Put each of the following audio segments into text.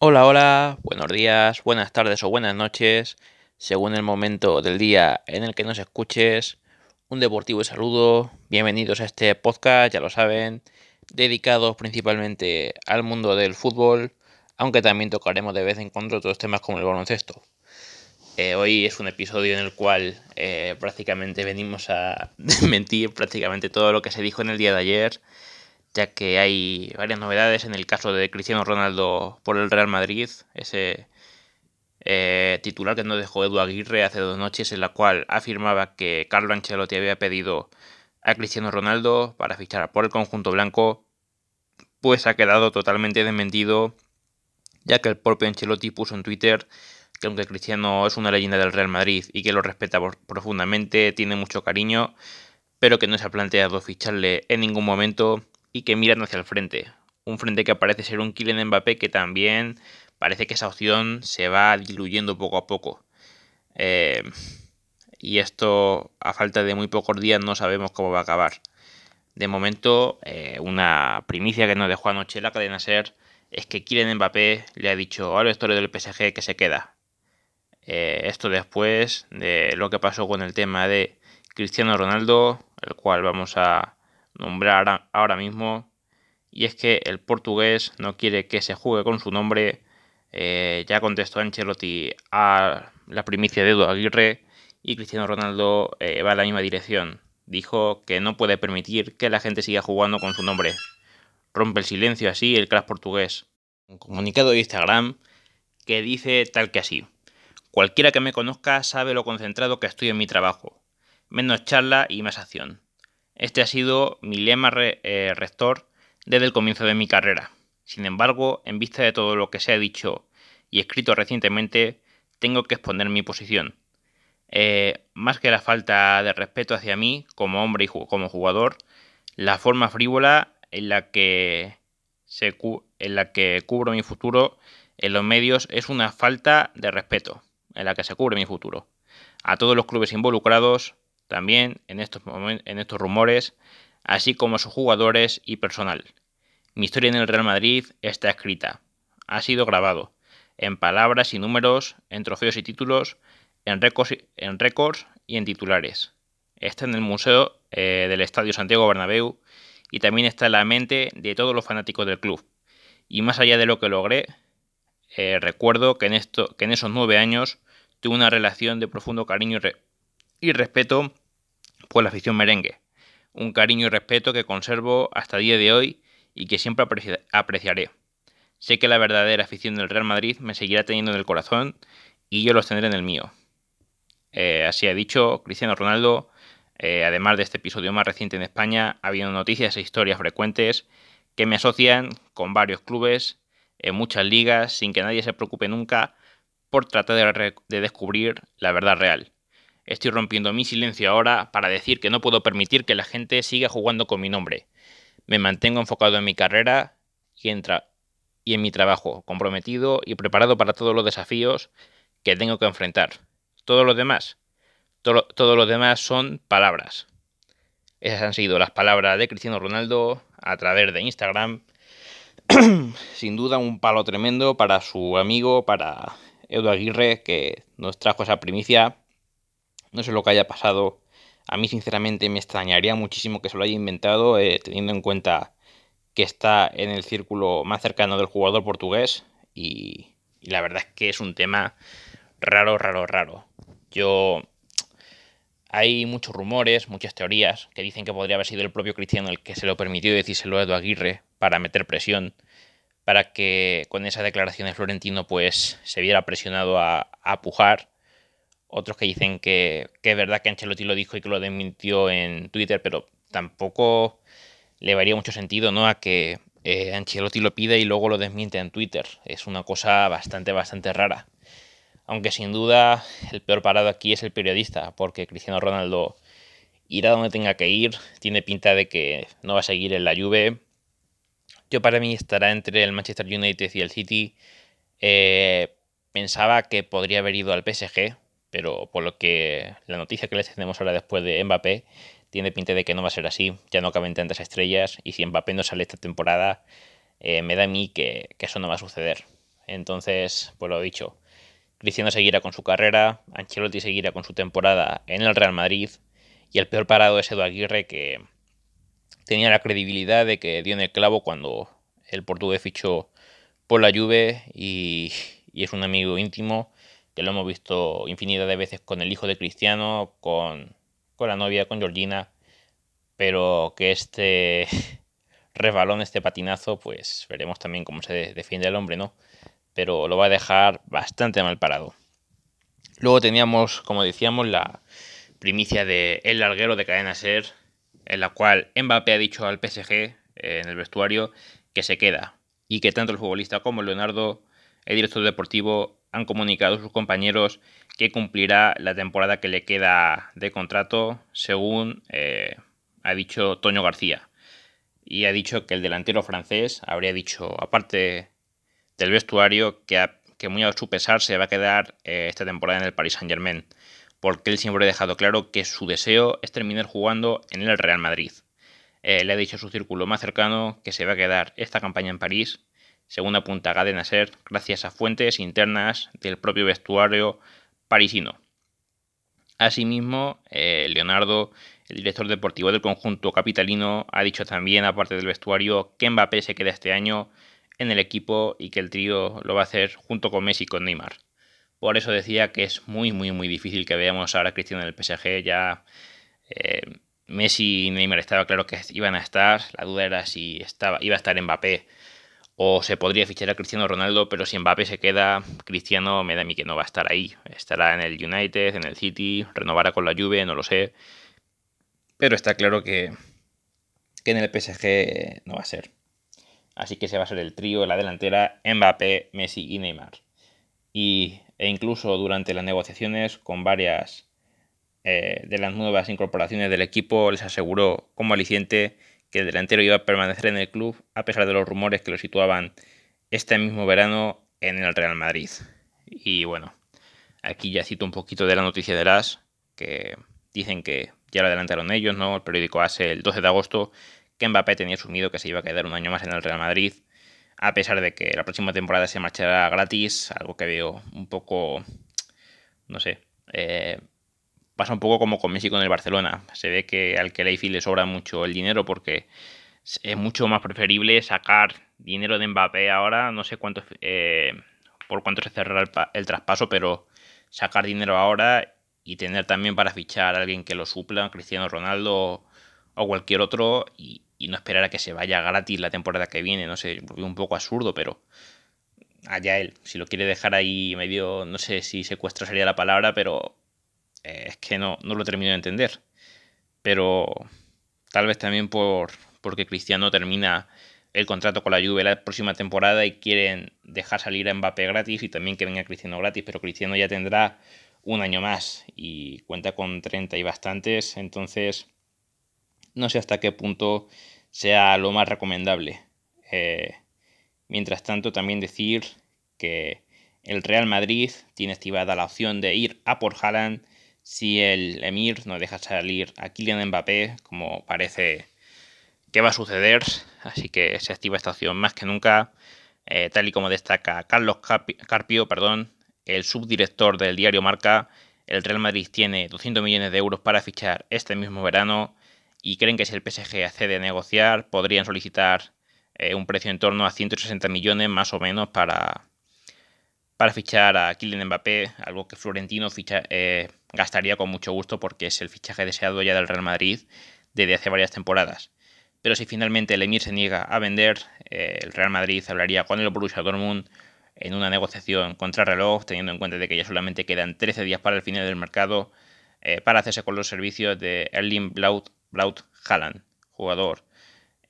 Hola, hola, buenos días, buenas tardes o buenas noches, según el momento del día en el que nos escuches. Un deportivo saludo, bienvenidos a este podcast, ya lo saben, dedicados principalmente al mundo del fútbol, aunque también tocaremos de vez en cuando otros temas como el baloncesto. Eh, hoy es un episodio en el cual eh, prácticamente venimos a mentir prácticamente todo lo que se dijo en el día de ayer ya que hay varias novedades en el caso de Cristiano Ronaldo por el Real Madrid, ese eh, titular que nos dejó Edu Aguirre hace dos noches, en la cual afirmaba que Carlo Ancelotti había pedido a Cristiano Ronaldo para fichar por el conjunto blanco, pues ha quedado totalmente desmentido, ya que el propio Ancelotti puso en Twitter que aunque Cristiano es una leyenda del Real Madrid y que lo respeta profundamente, tiene mucho cariño, pero que no se ha planteado ficharle en ningún momento y que miran hacia el frente. Un frente que parece ser un Kylian Mbappé que también parece que esa opción se va diluyendo poco a poco. Eh, y esto, a falta de muy pocos días, no sabemos cómo va a acabar. De momento, eh, una primicia que nos dejó anoche la cadena ser es que Kylian Mbappé le ha dicho al vestuario del PSG que se queda. Eh, esto después de lo que pasó con el tema de Cristiano Ronaldo, el cual vamos a nombrar ahora mismo, y es que el portugués no quiere que se juegue con su nombre. Eh, ya contestó Ancelotti a la primicia de Edu Aguirre y Cristiano Ronaldo eh, va en la misma dirección. Dijo que no puede permitir que la gente siga jugando con su nombre. Rompe el silencio así el crack portugués. Un comunicado de Instagram que dice tal que así. Cualquiera que me conozca sabe lo concentrado que estoy en mi trabajo. Menos charla y más acción. Este ha sido mi lema eh, rector desde el comienzo de mi carrera. Sin embargo, en vista de todo lo que se ha dicho y escrito recientemente, tengo que exponer mi posición. Eh, más que la falta de respeto hacia mí como hombre y como jugador, la forma frívola en la que, en la que cubro mi futuro en los medios es una falta de respeto en la que se cubre mi futuro. A todos los clubes involucrados, también en estos, en estos rumores, así como sus jugadores y personal. Mi historia en el Real Madrid está escrita, ha sido grabado, en palabras y números, en trofeos y títulos, en récords, en y en titulares. Está en el Museo eh, del Estadio Santiago Bernabéu y también está en la mente de todos los fanáticos del club. Y más allá de lo que logré, eh, recuerdo que en, que en esos nueve años tuve una relación de profundo cariño y, y respeto por la afición merengue. Un cariño y respeto que conservo hasta el día de hoy y que siempre apreciaré. Sé que la verdadera afición del Real Madrid me seguirá teniendo en el corazón y yo los tendré en el mío. Eh, así ha dicho Cristiano Ronaldo. Eh, además de este episodio más reciente en España, ha habido noticias e historias frecuentes que me asocian con varios clubes en muchas ligas sin que nadie se preocupe nunca por tratar de descubrir la verdad real. Estoy rompiendo mi silencio ahora para decir que no puedo permitir que la gente siga jugando con mi nombre. Me mantengo enfocado en mi carrera y en, y en mi trabajo, comprometido y preparado para todos los desafíos que tengo que enfrentar. Todo lo demás, demás son palabras. Esas han sido las palabras de Cristiano Ronaldo a través de Instagram. Sin duda un palo tremendo para su amigo, para Edu Aguirre, que nos trajo esa primicia no sé lo que haya pasado. A mí sinceramente me extrañaría muchísimo que se lo haya inventado, eh, teniendo en cuenta que está en el círculo más cercano del jugador portugués y, la verdad es que es un tema raro, raro, raro. Yo hay muchos rumores, muchas teorías que dicen que podría haber sido el propio Cristiano el que se lo permitió decírselo a Edu Aguirre para meter presión, para que con esa declaración de Florentino pues se viera presionado a, a pujar otros que dicen que, es verdad que Ancelotti lo dijo y que lo desmintió en Twitter, pero tampoco le varía mucho sentido ¿no? a que eh, Ancelotti lo pide y luego lo desmiente en Twitter. Es una cosa bastante, bastante rara. Aunque sin duda el peor parado aquí es el periodista, porque Cristiano Ronaldo irá donde tenga que ir, tiene pinta de que no va a seguir en la Juve. Yo para mí estará entre el Manchester United y el City. Eh, pensaba que podría haber ido al PSG, pero por lo que la noticia que les tenemos ahora después de Mbappé tiene pinta de que no va a ser así, ya no caben tantas estrellas y si Mbappé no sale esta temporada, eh, me da a mí que, eso no va a suceder. Entonces, pues lo dicho, Cristiano seguirá con su carrera, Ancelotti seguirá con su temporada en el Real Madrid y el peor parado es Edu Aguirre que tenía la credibilidad de que dio en el clavo cuando el portugués fichó por la Juve y, y es un amigo íntimo que lo hemos visto infinidad de veces con el hijo de Cristiano, con, con la novia, con Georgina, pero que este resbalón, este patinazo, pues veremos también cómo se defiende el hombre, ¿no? Pero lo va a dejar bastante mal parado. Luego teníamos, como decíamos, la primicia de El Larguero de Cadena Ser, en la cual Mbappé ha dicho al PSG eh, en el vestuario que se queda y que tanto el futbolista como Leonardo, el director deportivo, han comunicado a sus compañeros que cumplirá la temporada que le queda de contrato, según eh, ha dicho Toño García. Y ha dicho que el delantero francés habría dicho, aparte del vestuario, que, que muy a su pesar se va a quedar eh, esta temporada en el Paris Saint Germain, porque él siempre ha dejado claro que su deseo es terminar jugando en el Real Madrid. Eh, le ha dicho a su círculo más cercano que se va a quedar esta campaña en París, según apunta Gade Nasser, gracias a fuentes internas del propio vestuario parisino. Asimismo, eh, Leonardo, el director deportivo del conjunto capitalino, ha dicho también, aparte del vestuario, que Mbappé se queda este año en el equipo y que el trío lo va a hacer junto con Messi y con Neymar. Por eso decía que es muy, muy, muy difícil que veamos ahora a Cristiano en el PSG. Ya eh, Messi y Neymar estaba claro que iban a estar. La duda era si estaba, iba a estar Mbappé o se podría fichar a Cristiano Ronaldo, pero si Mbappé se queda, Cristiano me da a mí que no va a estar ahí. Estará en el United, en el City, renovará con la Juve, no lo sé. Pero está claro que, que en el PSG no va a ser. Así que se va a ser el trío, la delantera, Mbappé, Messi y Neymar. Y, e incluso durante las negociaciones con varias eh, de las nuevas incorporaciones del equipo les aseguró como aliciente que el delantero iba a permanecer en el club a pesar de los rumores que lo situaban este mismo verano en el Real Madrid. Y bueno, aquí ya cito un poquito de la noticia de las que dicen que ya lo adelantaron ellos, ¿no? El periódico hace el 12 de agosto que Mbappé tenía asumido que se iba a quedar un año más en el Real Madrid, a pesar de que la próxima temporada se marchará gratis, algo que veo un poco, no sé, eh, pasa un poco como con Messi con el Barcelona. Se ve que al que le sobra mucho el dinero porque es mucho más preferible sacar dinero de Mbappé ahora, no sé cuánto, eh, por cuánto se cerrará el, traspaso, pero sacar dinero ahora y tener también para fichar a alguien que lo supla, Cristiano Ronaldo o cualquier otro, y, no esperar a que se vaya gratis la temporada que viene, no sé, un poco absurdo, pero allá él, si lo quiere dejar ahí medio, no sé si secuestro sería la palabra, pero eh, es que no, no lo termino de entender. Pero tal vez también por, porque Cristiano termina el contrato con la Juve la próxima temporada y quieren dejar salir a Mbappé gratis y también que venga Cristiano gratis, pero Cristiano ya tendrá un año más y cuenta con 30 y bastantes, entonces no sé hasta qué punto sea lo más recomendable. Eh, mientras tanto, también decir que el Real Madrid tiene activada la opción de ir a por Haaland si el Emir no deja salir a Kylian Mbappé, como parece que va a suceder, así que se activa esta opción más que nunca, eh, tal y como destaca Carlos Carpio, perdón, el subdirector del diario Marca, el Real Madrid tiene 200 millones de euros para fichar este mismo verano y creen que si el PSG accede a negociar podrían solicitar eh, un precio en torno a 160 millones más o menos para, para fichar a Kylian Mbappé, algo que Florentino ficha, eh, gastaría con mucho gusto porque es el fichaje deseado ya del Real Madrid desde hace varias temporadas. Pero si finalmente el Emir se niega a vender, eh, el Real Madrid hablaría con el Borussia Dortmund en una negociación contra reloj, teniendo en cuenta de que ya solamente quedan 13 días para el final del mercado eh, para hacerse con los servicios de Erling Braut Haaland, jugador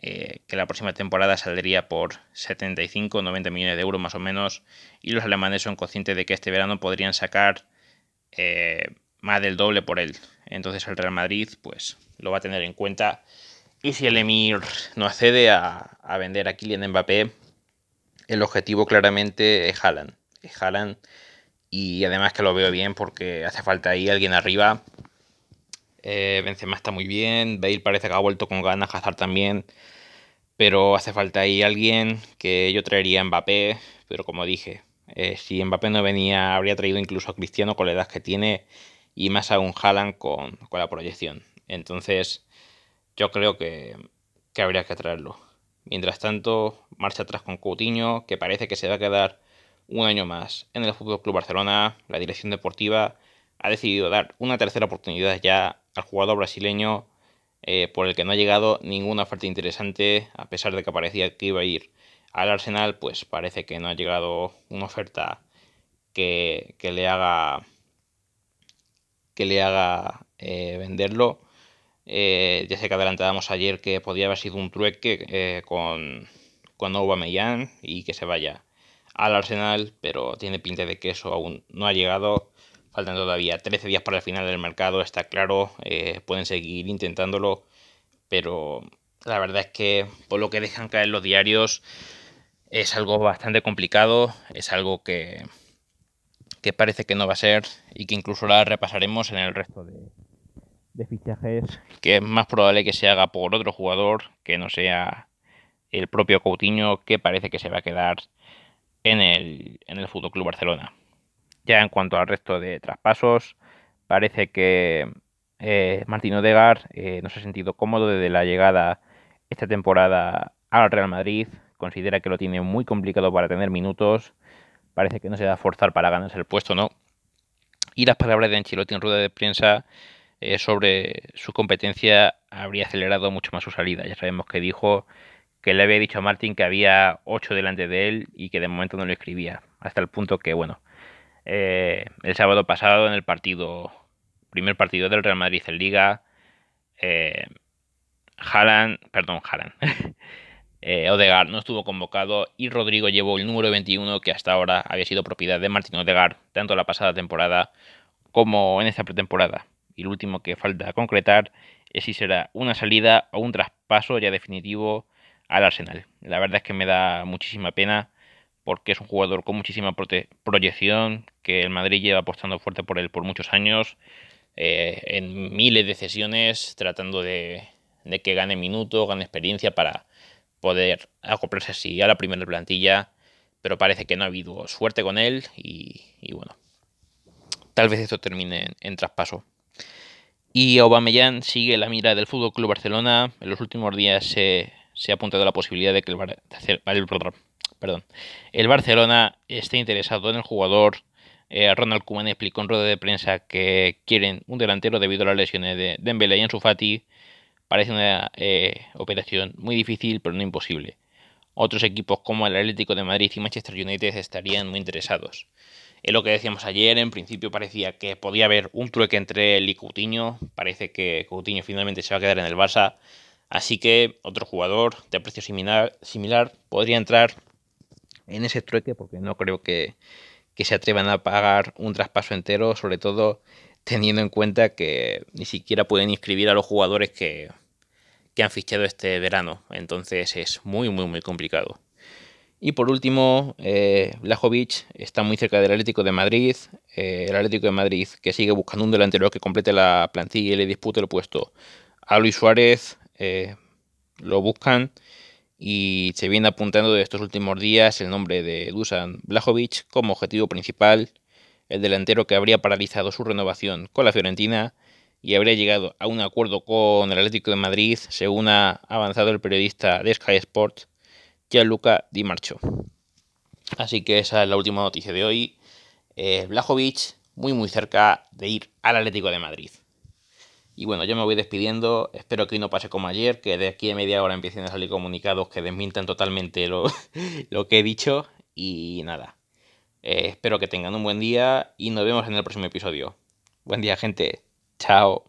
eh, que la próxima temporada saldría por 75-90 millones de euros más o menos, y los alemanes son conscientes de que este verano podrían sacar eh, más del doble por él. Entonces el Real Madrid pues lo va a tener en cuenta. Y si el Emir no accede a, vender a Kylian Mbappé, el objetivo claramente es Haaland. Es Haaland y además que lo veo bien porque hace falta ahí alguien arriba eh, Benzema está muy bien, Bale parece que ha vuelto con ganas, Hazard también, pero hace falta ahí alguien que yo traería a Mbappé, pero como dije, Eh, si Mbappé no venía, habría traído incluso a Cristiano con la edad que tiene y más aún Haaland con, con la proyección. Entonces, yo creo que, que habría que traerlo. Mientras tanto, marcha atrás con Coutinho, que parece que se va a quedar un año más en el Fútbol Club Barcelona. La dirección deportiva ha decidido dar una tercera oportunidad ya al jugador brasileño eh, por el que no ha llegado ninguna oferta interesante, a pesar de que parecía que iba a ir al Arsenal, pues parece que no ha llegado una oferta que, le haga que le haga eh, venderlo. Eh, ya sé que adelantábamos ayer que podía haber sido un trueque con, con Aubameyang y que se vaya al Arsenal, pero tiene pinta de que eso aún no ha llegado. Faltan todavía 13 días para el final del mercado, está claro. Eh, pueden seguir intentándolo, pero la verdad es que por lo que dejan caer los diarios es algo bastante complicado, es algo que, que parece que no va a ser y que incluso la repasaremos en el resto de, fichajes, que es más probable que se haga por otro jugador que no sea el propio Coutinho, que parece que se va a quedar en el, en el Fútbol Club Barcelona. Ya en cuanto al resto de traspasos, parece que eh, Martín Odegar eh, no se ha sentido cómodo desde la llegada esta temporada al Real Madrid. Considera que lo tiene muy complicado para tener minutos. Parece que no se va a forzar para ganarse el puesto, ¿no? Y las palabras de Ancelotti en rueda de prensa eh, sobre su competencia habría acelerado mucho más su salida. Ya sabemos que dijo que le había dicho a Martín que había ocho delante de él y que de momento no lo escribía. Hasta el punto que, bueno, eh, el sábado pasado en el partido, primer partido del Real Madrid en Liga, eh, perdón, Haaland, eh, Odegaard no estuvo convocado y Rodrigo llevó el número 21 que hasta ahora había sido propiedad de Martín Odegaard, tanto la pasada temporada como en esta pretemporada. Y lo último que falta concretar es si será una salida o un traspaso ya definitivo al Arsenal. La verdad es que me da muchísima pena porque es un jugador con muchísima proyección, que el Madrid lleva apostando fuerte por él por muchos años, eh, en miles de sesiones, tratando de, que gane minutos, gane experiencia para poder acoplarse así a la primera plantilla, pero parece que no ha habido suerte con él y, bueno, tal vez esto termine en, traspaso. Y Aubameyang sigue la mira del Fútbol Club Barcelona. En los últimos días se, se ha apuntado la posibilidad de que el, perdón, el Barcelona esté interesado en el jugador. Eh, Ronald Koeman explicó en rueda de prensa que quieren un delantero debido a las lesiones de Dembélé y Ansu Fati. Parece una eh, operación muy difícil, pero no imposible. Otros equipos como el Atlético de Madrid y Manchester United estarían muy interesados. Es lo que decíamos ayer, en principio parecía que podía haber un trueque entre él y Coutinho. Parece que Coutinho finalmente se va a quedar en el Barça. Así que otro jugador de precio similar, similar podría entrar en ese trueque porque no creo que, se atrevan a pagar un traspaso entero, sobre todo teniendo en cuenta que ni siquiera pueden inscribir a los jugadores que, han fichado este verano. Entonces es muy, muy, muy complicado. Y por último, eh, está muy cerca del Atlético de Madrid. Eh, el Atlético de Madrid que sigue buscando un delantero que complete la plantilla y le dispute el puesto a Luis Suárez. Eh, lo buscan y se viene apuntando de estos últimos días el nombre de Dusan Blajovic como objetivo principal, el delantero que habría paralizado su renovación con la Fiorentina y habría llegado a un acuerdo con el Atlético de Madrid, según ha avanzado el periodista de Sky Sports, Gianluca Di Marcho. Así que esa es la última noticia de hoy. Eh, Blajovic muy muy cerca de ir al Atlético de Madrid. Y bueno, yo me voy despidiendo. Espero que hoy no pase como ayer, que de aquí a media hora empiecen a salir comunicados que desmientan totalmente lo, que he dicho. Y nada. Eh, espero que tengan un buen día y nos vemos en el próximo episodio. Buen día, gente. Chao.